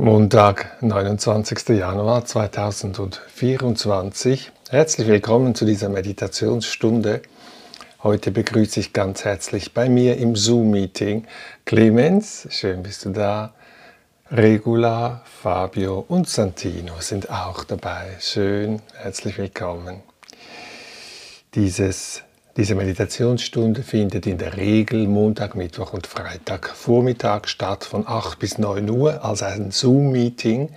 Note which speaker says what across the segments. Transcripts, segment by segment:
Speaker 1: Montag, 29. Januar 2024. Herzlich willkommen zu dieser Meditationsstunde. Heute begrüße ich ganz herzlich bei mir im Zoom-Meeting Clemens, schön bist du da. Regula, Fabio und Santino sind auch dabei. Schön, herzlich willkommen. Dieses diese Meditationsstunde findet in der Regel Montag, Mittwoch und Freitag Vormittag statt von 8 bis 9 Uhr als ein Zoom-Meeting.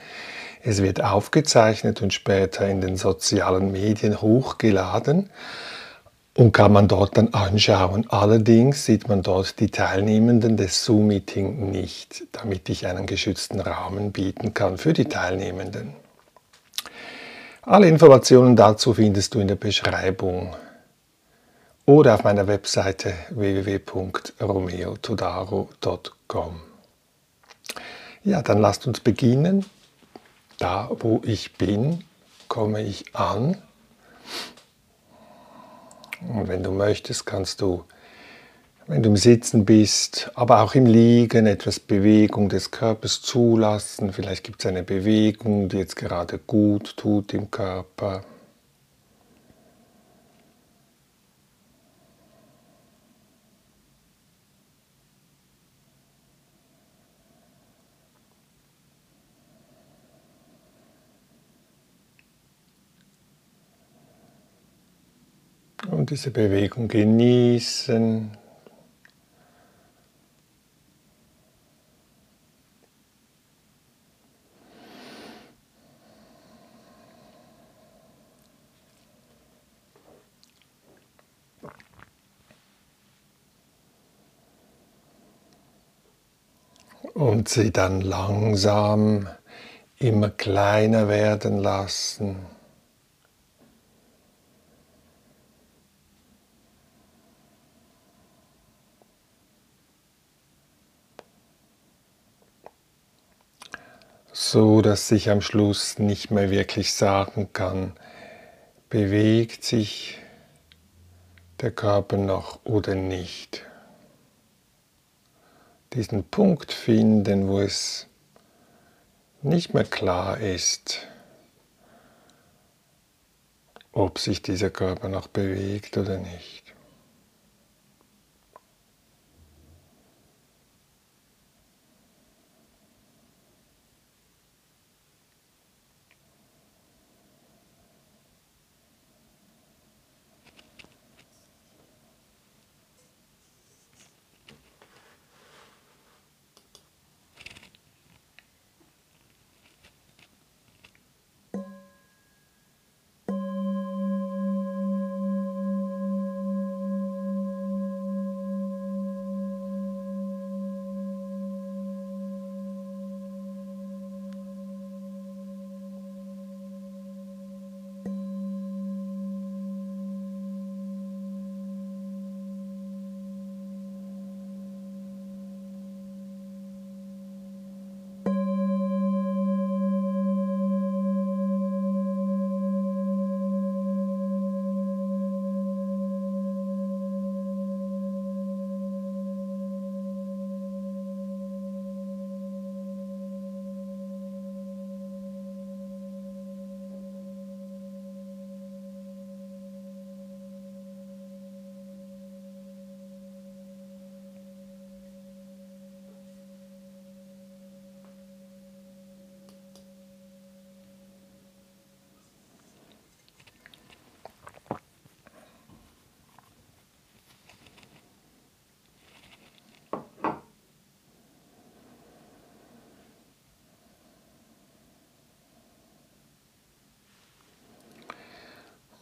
Speaker 1: Es wird aufgezeichnet und später in den sozialen Medien hochgeladen und kann man dort dann anschauen. Allerdings sieht man dort die Teilnehmenden des Zoom-Meeting nicht, damit ich einen geschützten Rahmen bieten kann für die Teilnehmenden. Alle Informationen dazu findest du in der Beschreibung oder auf meiner Webseite www.romeotodaro.com. Ja, dann lasst uns beginnen. Da, wo ich bin, komme ich an. Und wenn du möchtest, kannst du, wenn du im Sitzen bist, aber auch im Liegen, etwas Bewegung des Körpers zulassen. Vielleicht gibt es eine Bewegung, die jetzt gerade gut tut im Körper. Und diese Bewegung genießen. Und sie dann langsam immer kleiner werden lassen. So dass ich am Schluss nicht mehr wirklich sagen kann, bewegt sich der Körper noch oder nicht. Diesen Punkt finden, wo es nicht mehr klar ist, ob sich dieser Körper noch bewegt oder nicht.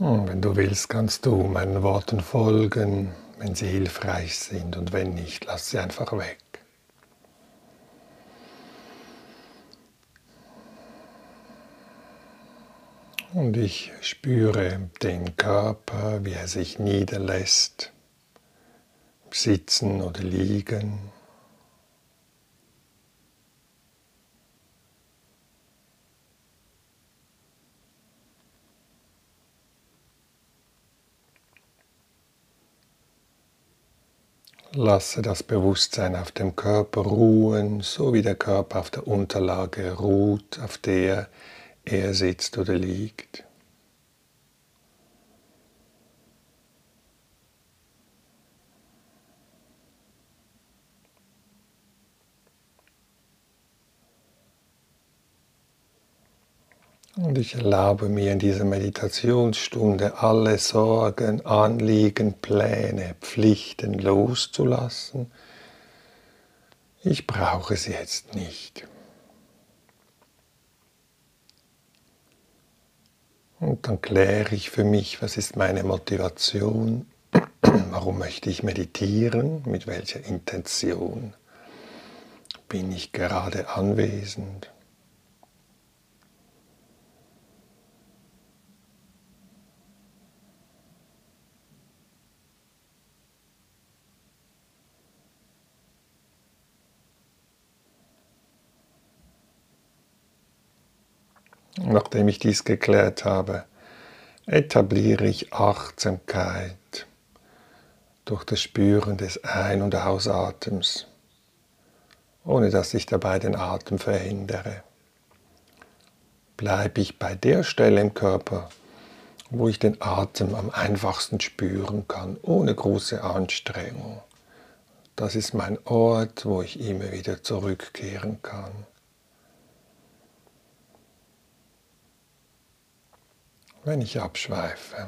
Speaker 1: Und wenn du willst, kannst du meinen Worten folgen, wenn sie hilfreich sind und wenn nicht, lass sie einfach weg. Und ich spüre den Körper, wie er sich niederlässt, sitzen oder liegen. Lasse das Bewusstsein auf dem Körper ruhen, so wie der Körper auf der Unterlage ruht, auf der er sitzt oder liegt. Und ich erlaube mir in dieser Meditationsstunde alle Sorgen, Anliegen, Pläne, Pflichten loszulassen. Ich brauche sie jetzt nicht. Und dann kläre ich für mich, was ist meine Motivation, warum möchte ich meditieren, mit welcher Intention bin ich gerade anwesend. Nachdem ich dies geklärt habe, etabliere ich Achtsamkeit durch das Spüren des Ein- und Ausatems, ohne dass ich dabei den Atem verhindere. Bleibe ich bei der Stelle im Körper, wo ich den Atem am einfachsten spüren kann, ohne große Anstrengung. Das ist mein Ort, wo ich immer wieder zurückkehren kann. Wenn ich abschweife.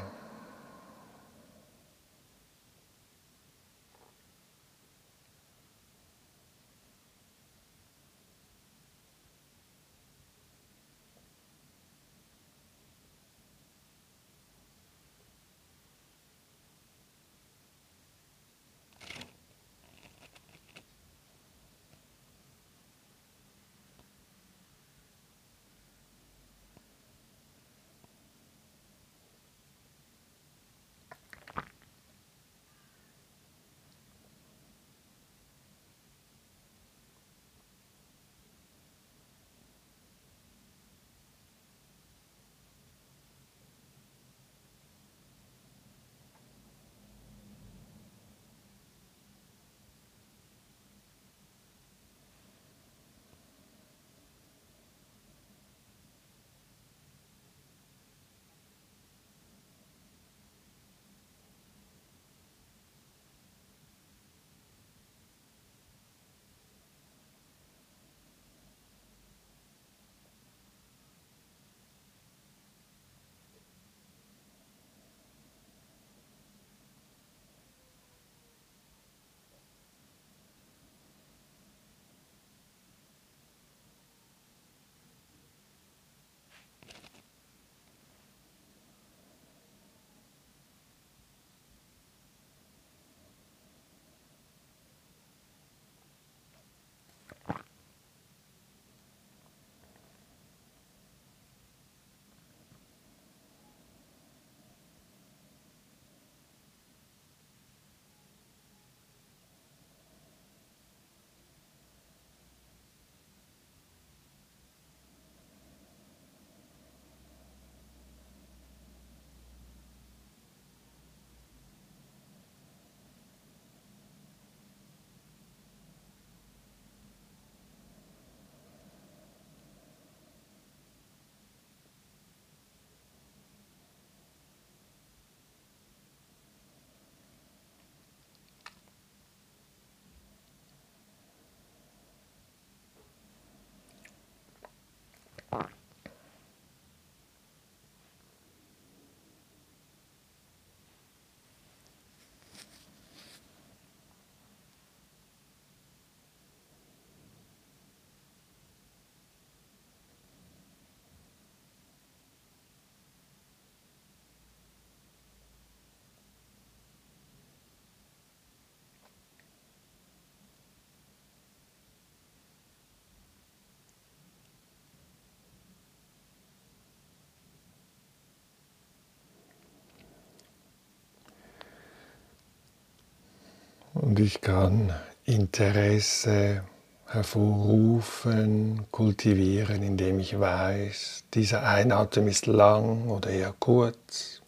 Speaker 1: Und ich kann Interesse hervorrufen, kultivieren, indem ich weiß, dieser Einatem ist lang oder eher kurz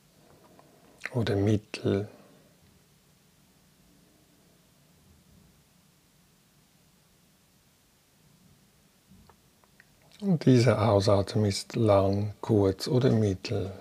Speaker 1: oder mittel. Und dieser Ausatem ist lang, kurz oder mittel.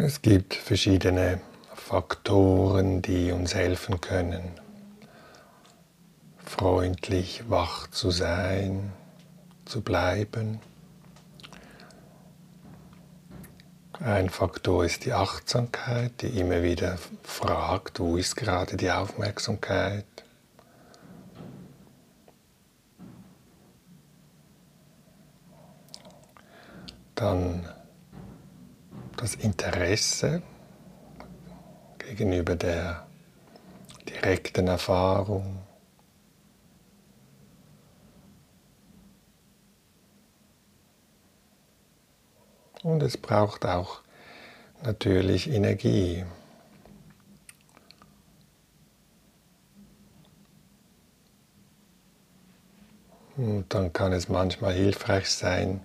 Speaker 1: Es gibt verschiedene Faktoren, die uns helfen können, freundlich wach zu sein, zu bleiben. Ein Faktor ist die Achtsamkeit, die immer wieder fragt, wo ist gerade die Aufmerksamkeit. Dann das Interesse gegenüber der direkten Erfahrung. Und es braucht auch natürlich Energie. Und dann kann es manchmal hilfreich sein,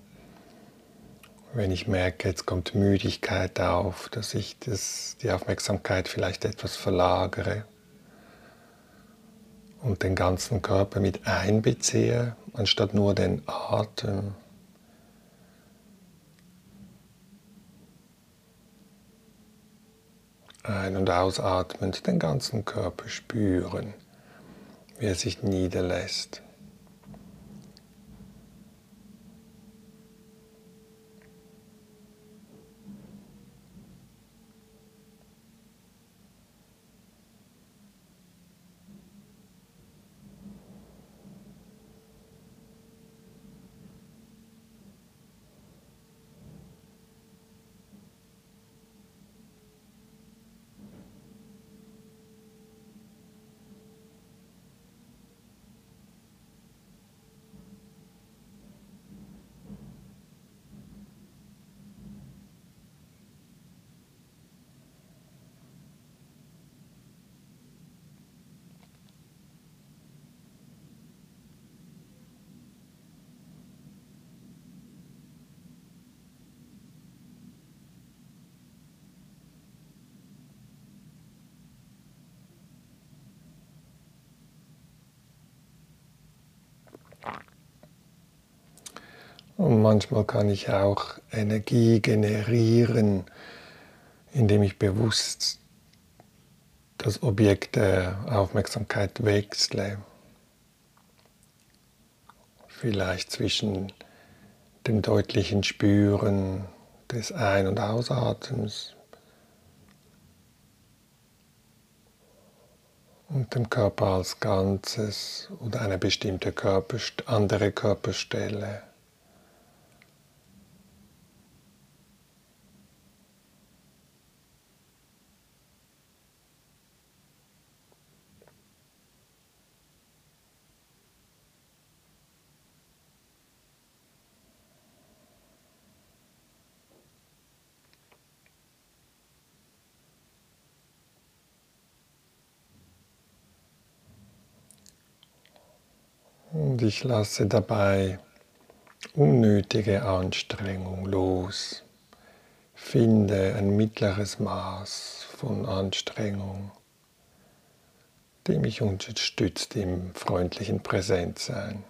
Speaker 1: wenn ich merke, jetzt kommt Müdigkeit auf, dass ich das, die Aufmerksamkeit vielleicht etwas verlagere und den ganzen Körper mit einbeziehe, anstatt nur den Atem. Ein- und ausatmend den ganzen Körper spüren, wie er sich niederlässt. Manchmal kann ich auch Energie generieren, indem ich bewusst das Objekt der Aufmerksamkeit wechsle. Vielleicht zwischen dem deutlichen Spüren des Ein- und Ausatmens und dem Körper als Ganzes oder eine bestimmte Körperst andere Körperstelle. Ich lasse dabei unnötige Anstrengung los. Finde ein mittleres Maß von Anstrengung, die mich unterstützt im freundlichen Präsentsein.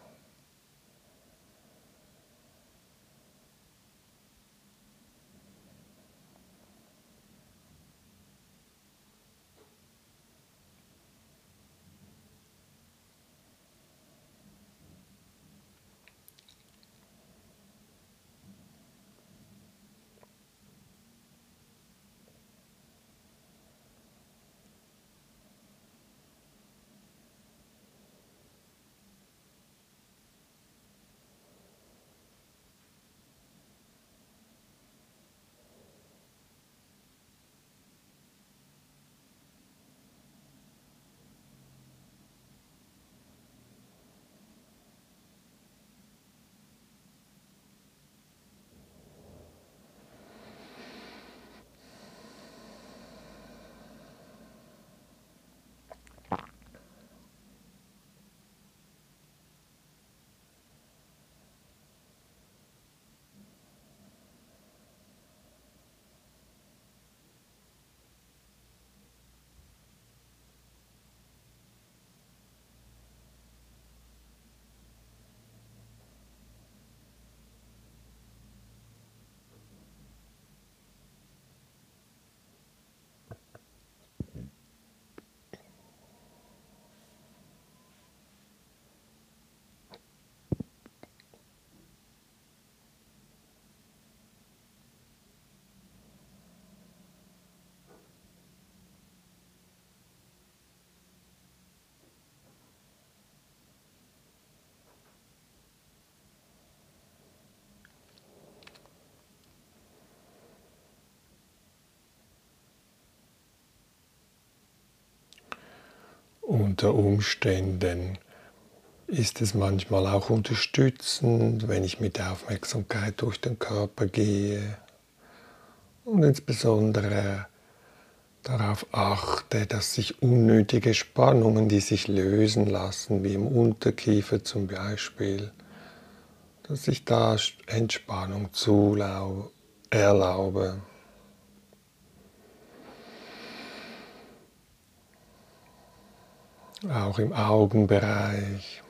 Speaker 1: Unter Umständen ist es manchmal auch unterstützend, wenn ich mit Aufmerksamkeit durch den Körper gehe und insbesondere darauf achte, dass sich unnötige Spannungen, die sich lösen lassen, wie im Unterkiefer zum Beispiel, dass ich da Entspannung erlaube. Auch im Augenbereich.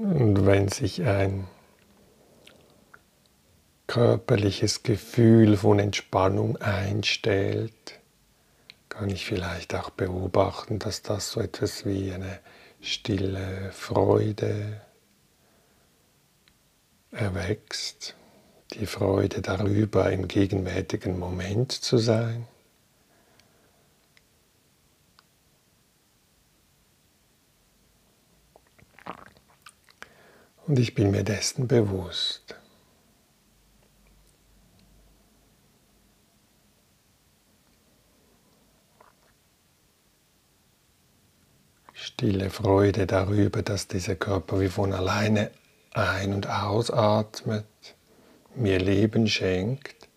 Speaker 1: Und wenn sich ein körperliches Gefühl von Entspannung einstellt, kann ich vielleicht auch beobachten, dass das so etwas wie eine stille Freude erwächst, die Freude darüber, im gegenwärtigen Moment zu sein. Und ich bin mir dessen bewusst. Stille Freude darüber, dass dieser Körper wie von alleine ein- und ausatmet, mir Leben schenkt.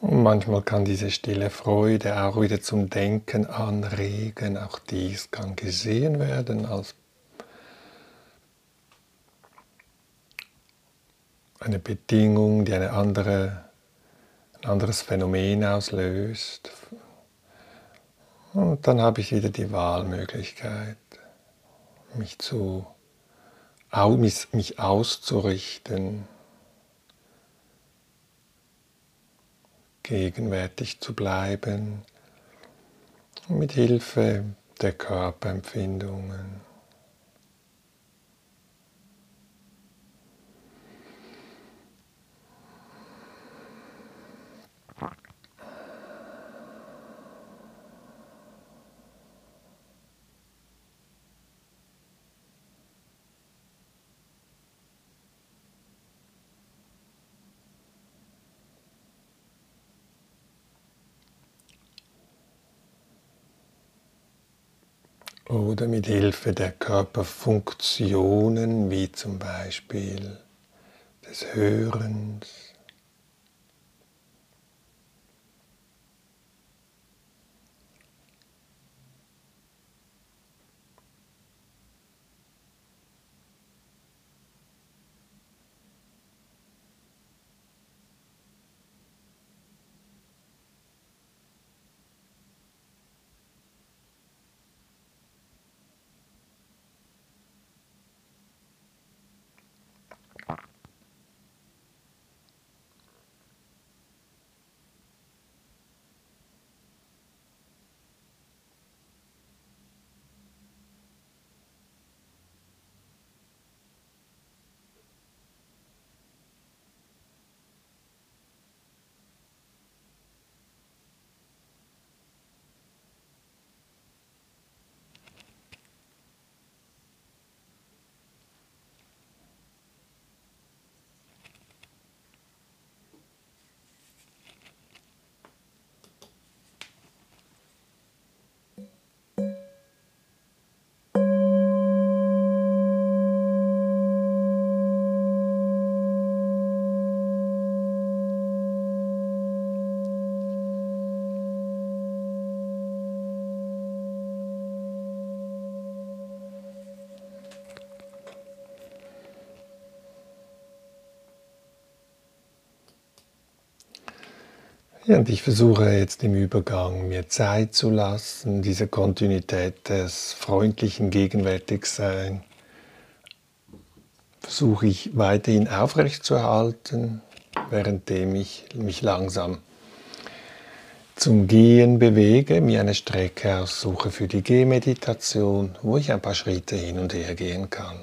Speaker 1: Und manchmal kann diese stille Freude auch wieder zum Denken anregen. Auch dies kann gesehen werden als eine Bedingung, die eine andere, ein anderes Phänomen auslöst. Und dann habe ich wieder die Wahlmöglichkeit, mich, zu, mich auszurichten. Gegenwärtig zu bleiben, mit Hilfe der Körperempfindungen. Oder mit Hilfe der Körperfunktionen wie zum Beispiel des Hörens. Und ich versuche jetzt im Übergang mir Zeit zu lassen, diese Kontinuität des freundlichen Gegenwärtigsein versuche ich weiterhin aufrechtzuerhalten, währenddem ich mich langsam zum Gehen bewege, mir eine Strecke aussuche für die Gehmeditation, wo ich ein paar Schritte hin und her gehen kann.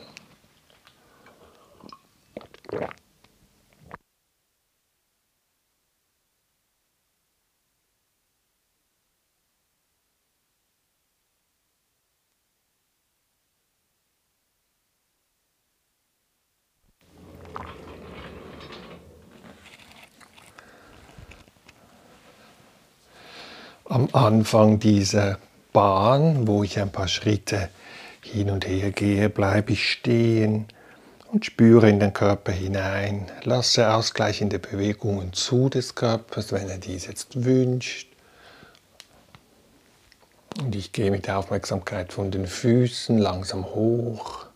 Speaker 1: Anfang dieser Bahn, wo ich ein paar Schritte hin und her gehe, bleibe ich stehen und spüre in den Körper hinein, lasse ausgleichende Bewegungen zu des Körpers, wenn er dies jetzt wünscht. Und ich gehe mit der Aufmerksamkeit von den Füßen langsam hoch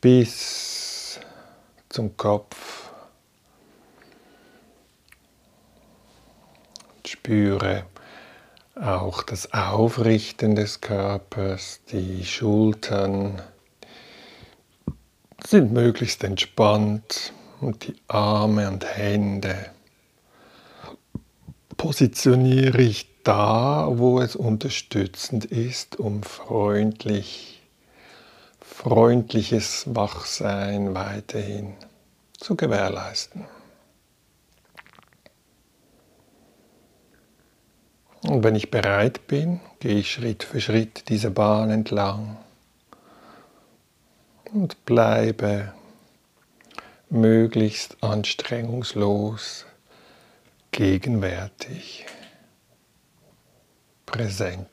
Speaker 1: bis zum Kopf. Spüre auch das Aufrichten des Körpers, die Schultern sind möglichst entspannt und die Arme und Hände positioniere ich da, wo es unterstützend ist, um freundlich, freundliches Wachsein weiterhin zu gewährleisten. Und wenn ich bereit bin, gehe ich Schritt für Schritt diese Bahn entlang und bleibe möglichst anstrengungslos, gegenwärtig, präsent.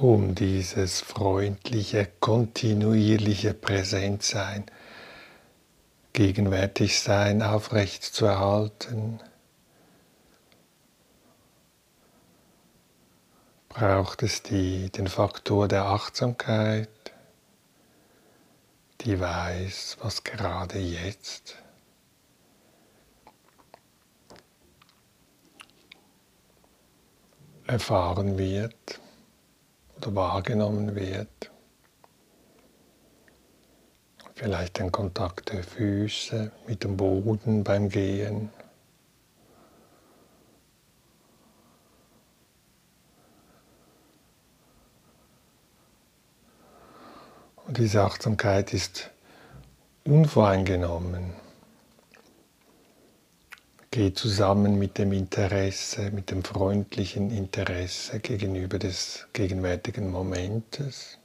Speaker 1: Um dieses freundliche, kontinuierliche Präsentsein, Gegenwärtigsein aufrecht zu erhalten. Braucht es die, den Faktor der Achtsamkeit, die weiß, was gerade jetzt erfahren wird oder wahrgenommen wird. Vielleicht den Kontakt der Füße mit dem Boden beim Gehen. Und diese Achtsamkeit ist unvoreingenommen geht zusammen mit dem Interesse, mit dem freundlichen Interesse gegenüber des gegenwärtigen Momentes.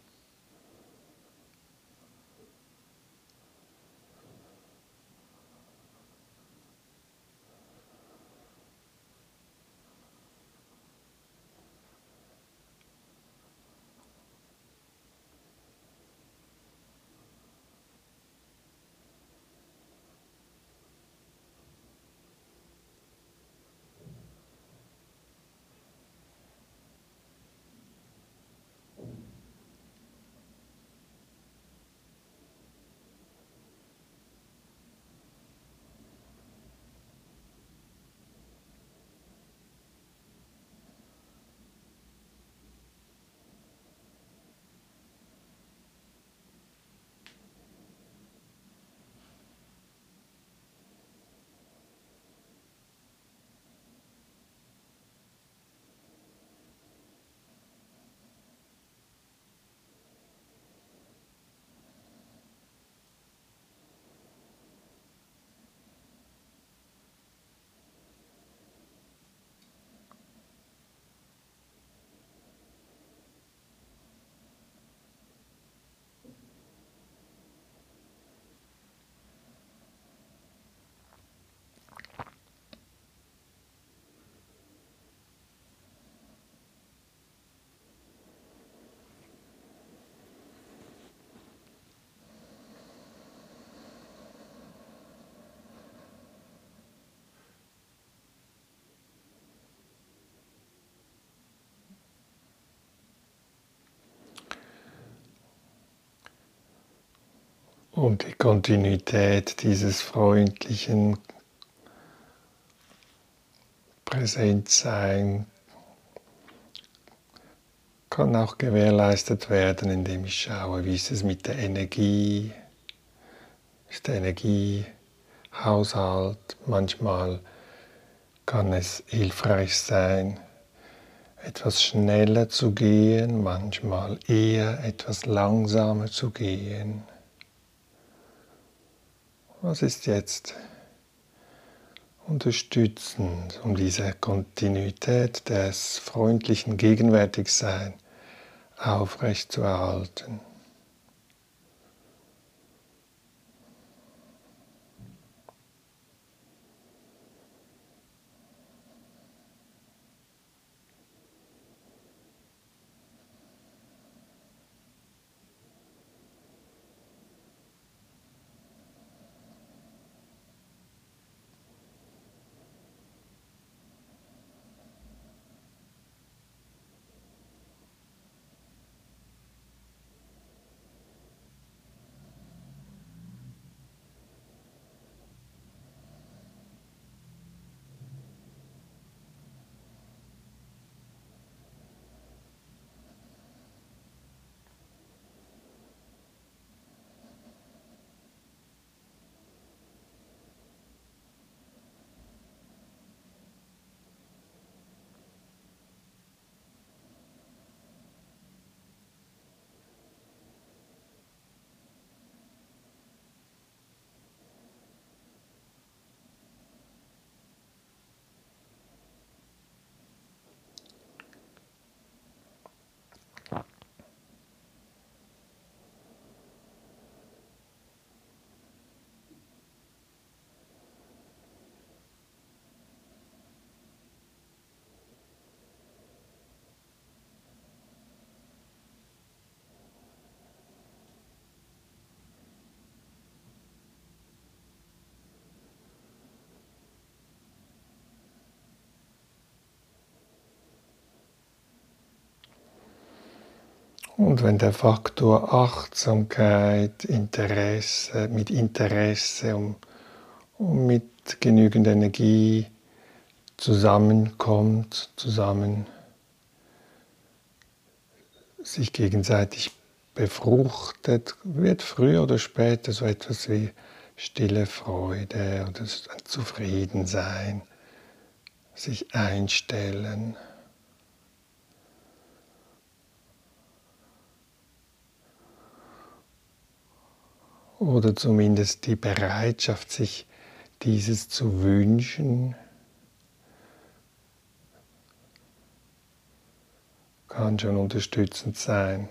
Speaker 1: Und die Kontinuität dieses freundlichen Präsentsein kann auch gewährleistet werden, indem ich schaue, wie ist es mit der Energie, ist der Energiehaushalt. Manchmal kann es hilfreich sein, etwas schneller zu gehen, manchmal eher etwas langsamer zu gehen. Was ist jetzt unterstützend, um diese Kontinuität des freundlichen Gegenwärtigsein aufrechtzuerhalten? Und wenn der Faktor Achtsamkeit, Interesse, mit Interesse und, und mit genügend Energie zusammenkommt, zusammen sich gegenseitig befruchtet, wird früher oder später so etwas wie stille Freude oder ein Zufriedensein, sich einstellen. Oder zumindest die Bereitschaft, sich dieses zu wünschen, kann schon unterstützend sein.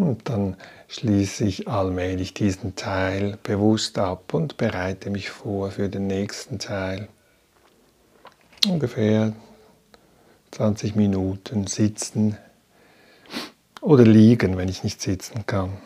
Speaker 1: Und dann schließe ich allmählich diesen Teil bewusst ab und bereite mich vor für den nächsten Teil. Ungefähr 20 Minuten sitzen oder liegen, wenn ich nicht sitzen kann.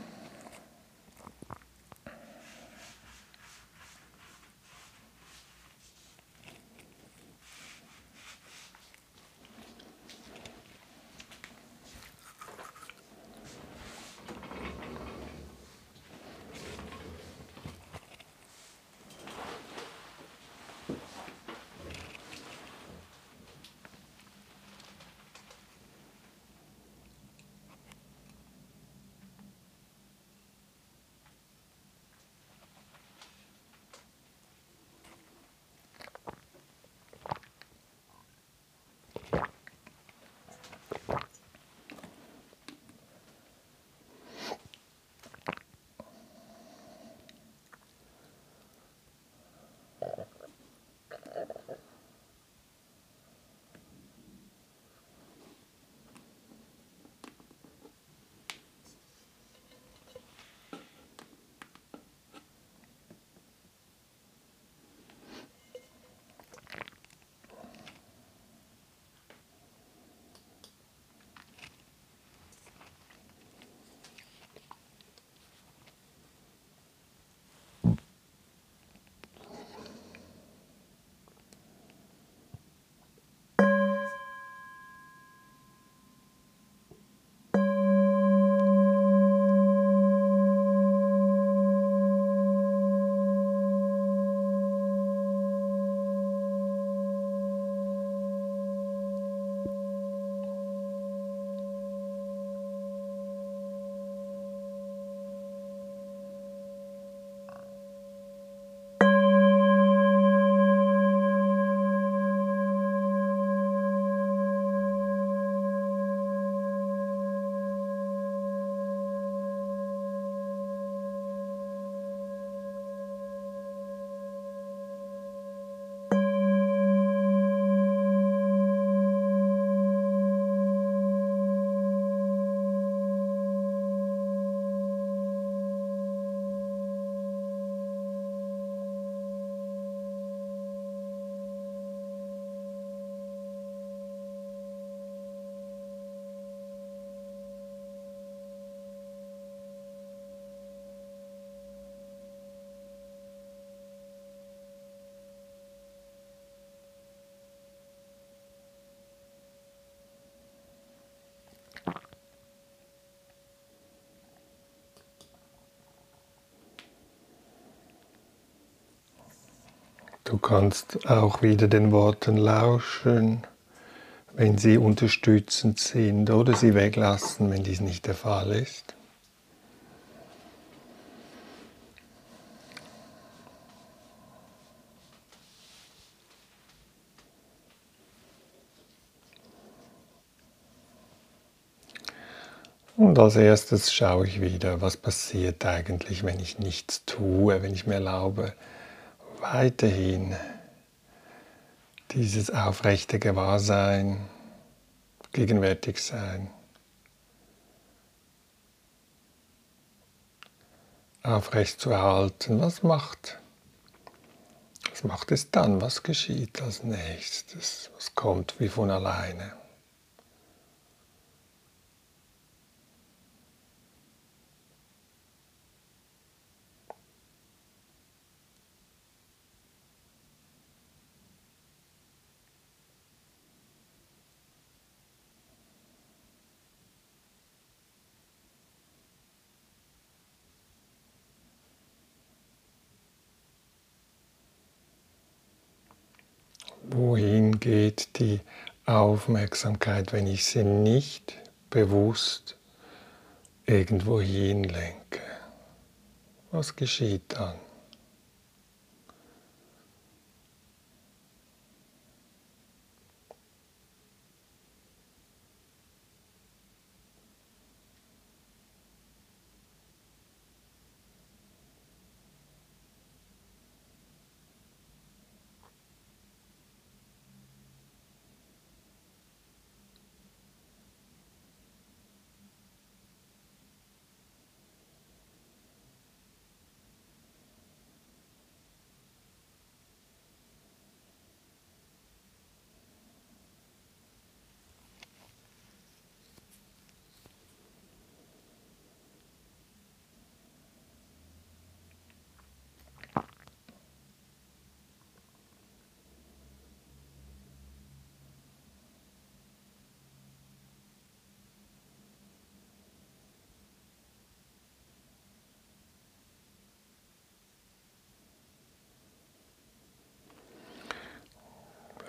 Speaker 1: Du kannst auch wieder den Worten lauschen, wenn sie unterstützend sind oder sie weglassen, wenn dies nicht der Fall ist. Und als erstes schaue ich wieder, was passiert eigentlich, wenn ich nichts tue, wenn ich mir erlaube, weiterhin dieses aufrechte Gewahrsein, gegenwärtig sein. aufrecht zu erhalten, was macht, was macht es dann? Was geschieht als nächstes? Was kommt wie von alleine? Geht die Aufmerksamkeit, wenn ich sie nicht bewusst irgendwo hinlenke? Was geschieht dann?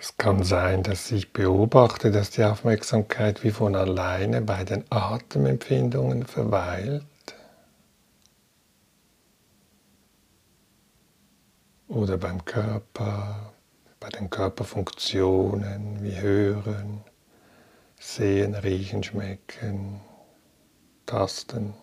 Speaker 1: Es kann sein, dass ich beobachte, dass die Aufmerksamkeit wie von alleine bei den Atemempfindungen verweilt. Oder beim Körper, bei den Körperfunktionen wie Hören, Sehen, Riechen, Schmecken, Tasten.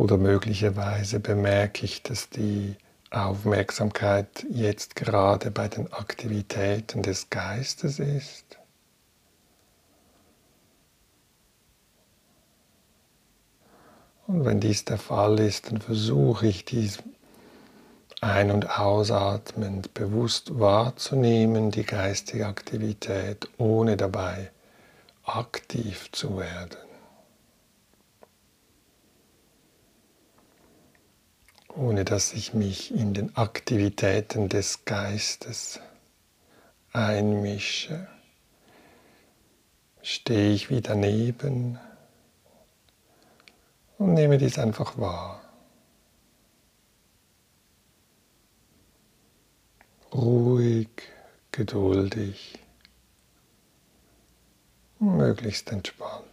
Speaker 1: Oder möglicherweise bemerke ich, dass die Aufmerksamkeit jetzt gerade bei den Aktivitäten des Geistes ist. Und wenn dies der Fall ist, dann versuche ich dies ein- und ausatmend bewusst wahrzunehmen, die geistige Aktivität, ohne dabei aktiv zu werden. Ohne dass ich mich in den Aktivitäten des Geistes einmische, stehe ich wie daneben und nehme dies einfach wahr. Ruhig, geduldig, möglichst entspannt.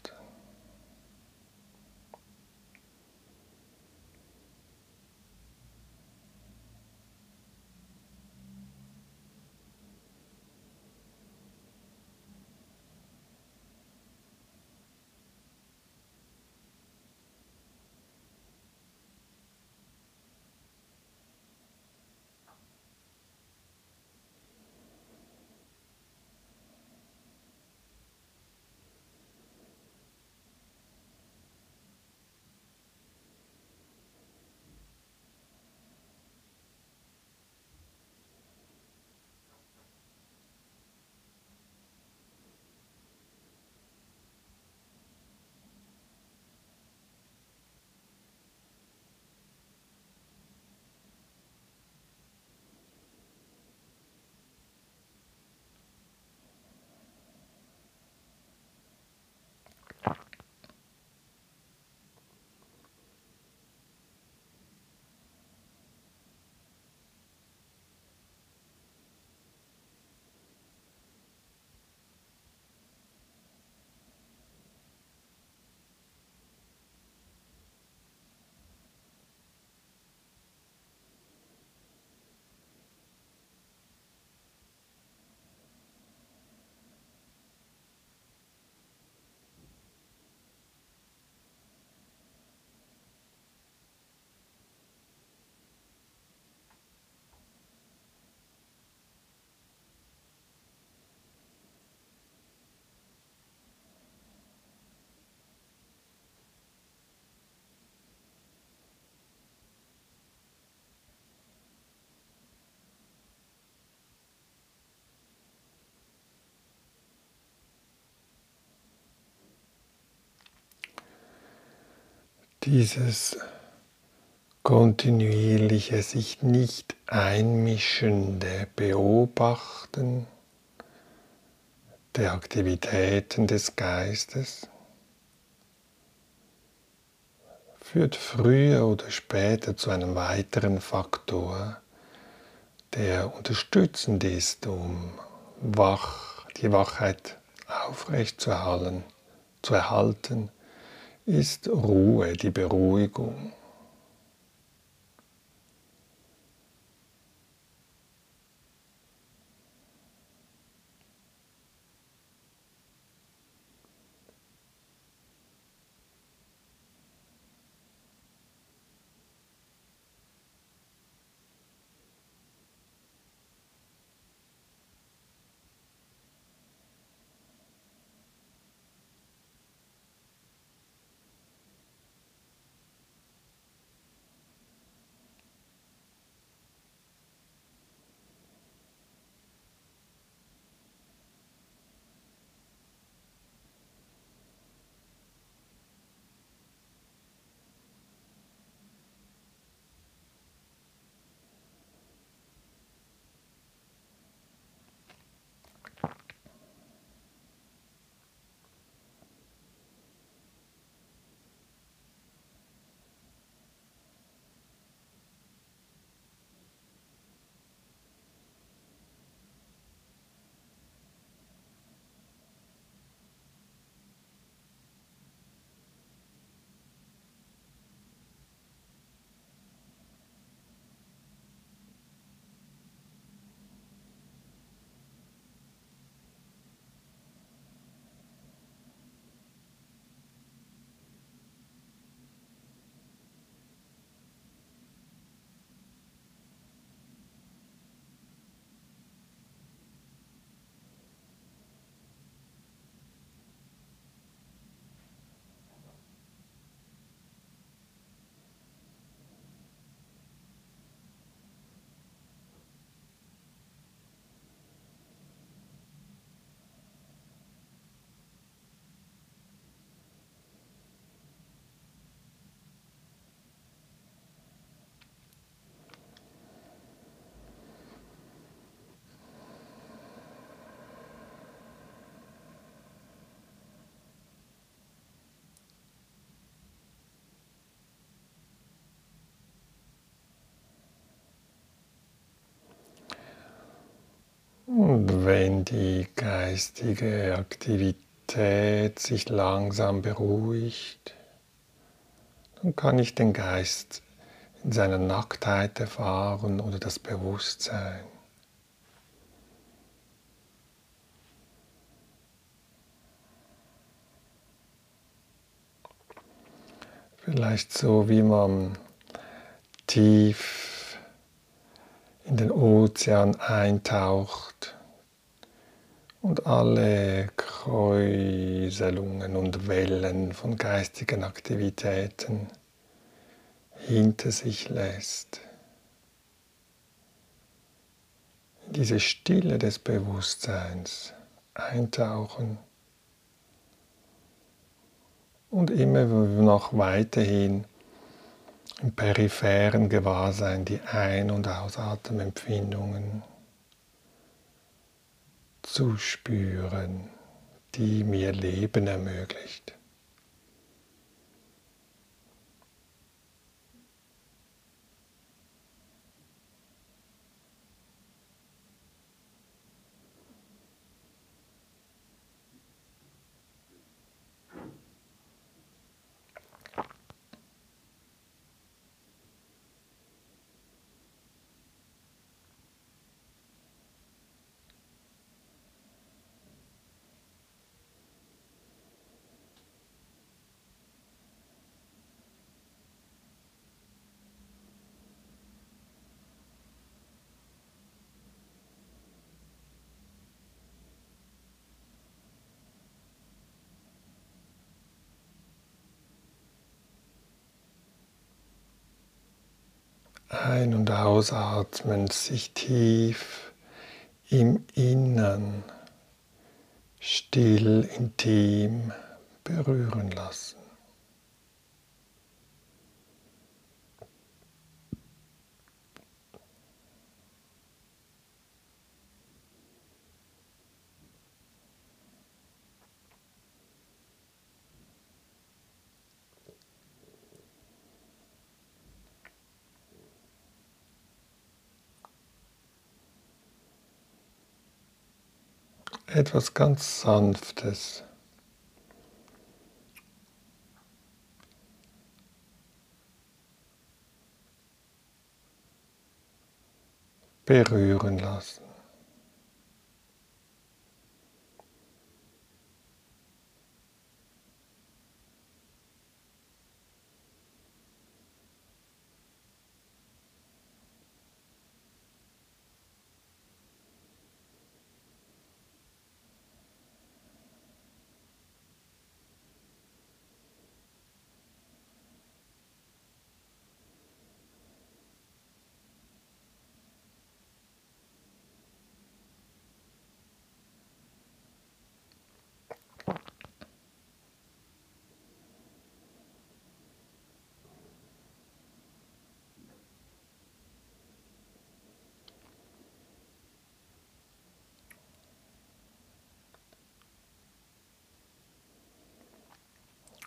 Speaker 1: Dieses kontinuierliche sich nicht einmischende Beobachten der Aktivitäten des Geistes führt früher oder später zu einem weiteren Faktor, der unterstützend ist, um wach, die Wachheit aufrechtzuerhalten, zu erhalten, ist Ruhe, die Beruhigung. Wenn die geistige Aktivität sich langsam beruhigt, dann kann ich den Geist in seiner Nacktheit erfahren oder das Bewusstsein. Vielleicht so, wie man tief in den Ozean eintaucht und alle Kräuselungen und Wellen von geistigen Aktivitäten hinter sich lässt. In diese Stille des Bewusstseins eintauchen und immer noch weiterhin im peripheren Gewahrsein die Ein- und Ausatemempfindungen zu spüren, die mir Leben ermöglicht. Ein- und ausatmen, sich tief im Innern still, intim berühren lassen. Etwas ganz Sanftes. berühren lassen.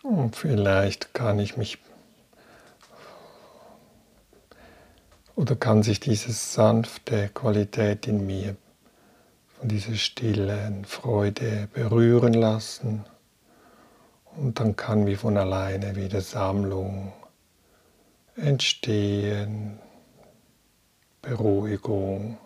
Speaker 1: Und vielleicht kann ich mich oder kann sich diese sanfte Qualität in mir von dieser stillen Freude berühren lassen. Und dann kann wie von alleine wieder Sammlung entstehen, Beruhigung.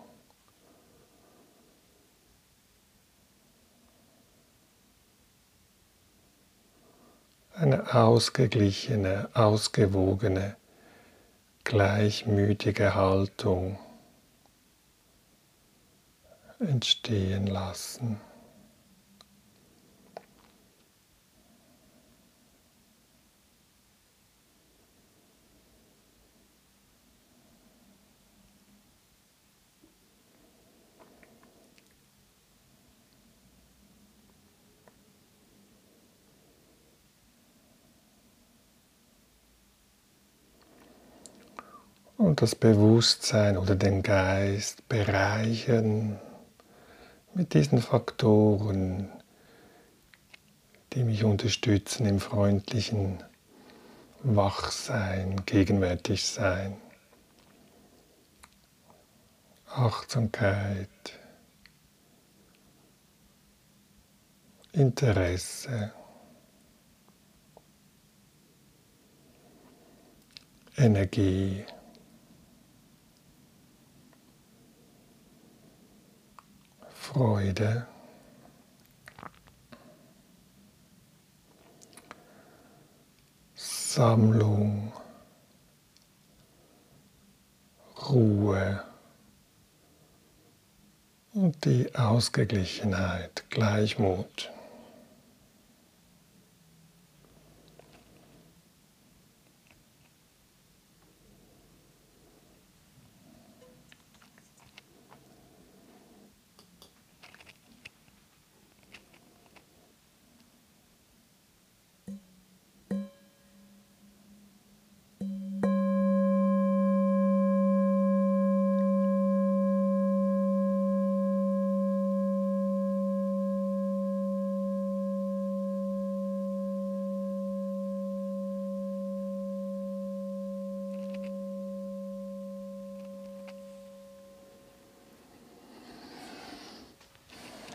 Speaker 1: Eine ausgeglichene, ausgewogene, gleichmütige Haltung entstehen lassen. Das Bewusstsein oder den Geist bereichern mit diesen Faktoren, die mich unterstützen im freundlichen Wachsein, gegenwärtig sein, Achtsamkeit, Interesse, Energie. Freude. Sammlung, Ruhe und die Ausgeglichenheit, Gleichmut.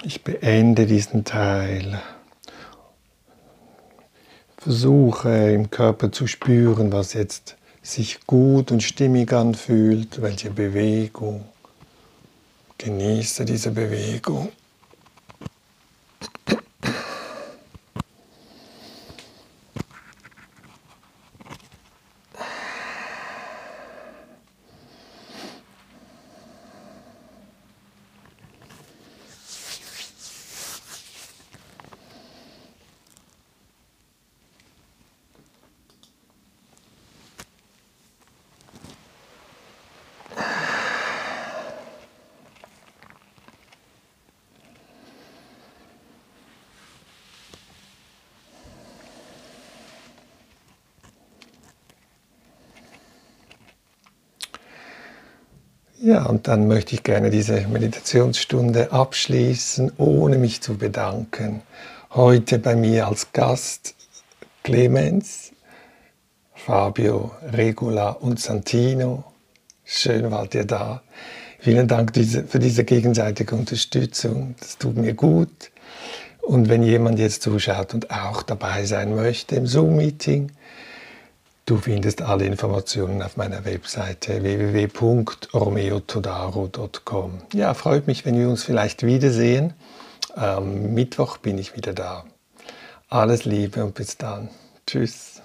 Speaker 1: Ich beende diesen Teil. Versuche im Körper zu spüren, was jetzt sich gut und stimmig anfühlt, welche Bewegung. Genieße diese Bewegung. Ja, und dann möchte ich gerne diese Meditationsstunde abschließen, ohne mich zu bedanken. Heute bei mir als Gast Clemens, Fabio, Regula und Santino. Schön wart ihr da. Vielen Dank für diese gegenseitige Unterstützung. Das tut mir gut. Und wenn jemand jetzt zuschaut und auch dabei sein möchte im Zoom-Meeting, du findest alle Informationen auf meiner Webseite www.romeotodaro.com. Ja, freut mich, wenn wir uns vielleicht wiedersehen. Am Mittwoch bin ich wieder da. Alles Liebe und bis dann. Tschüss.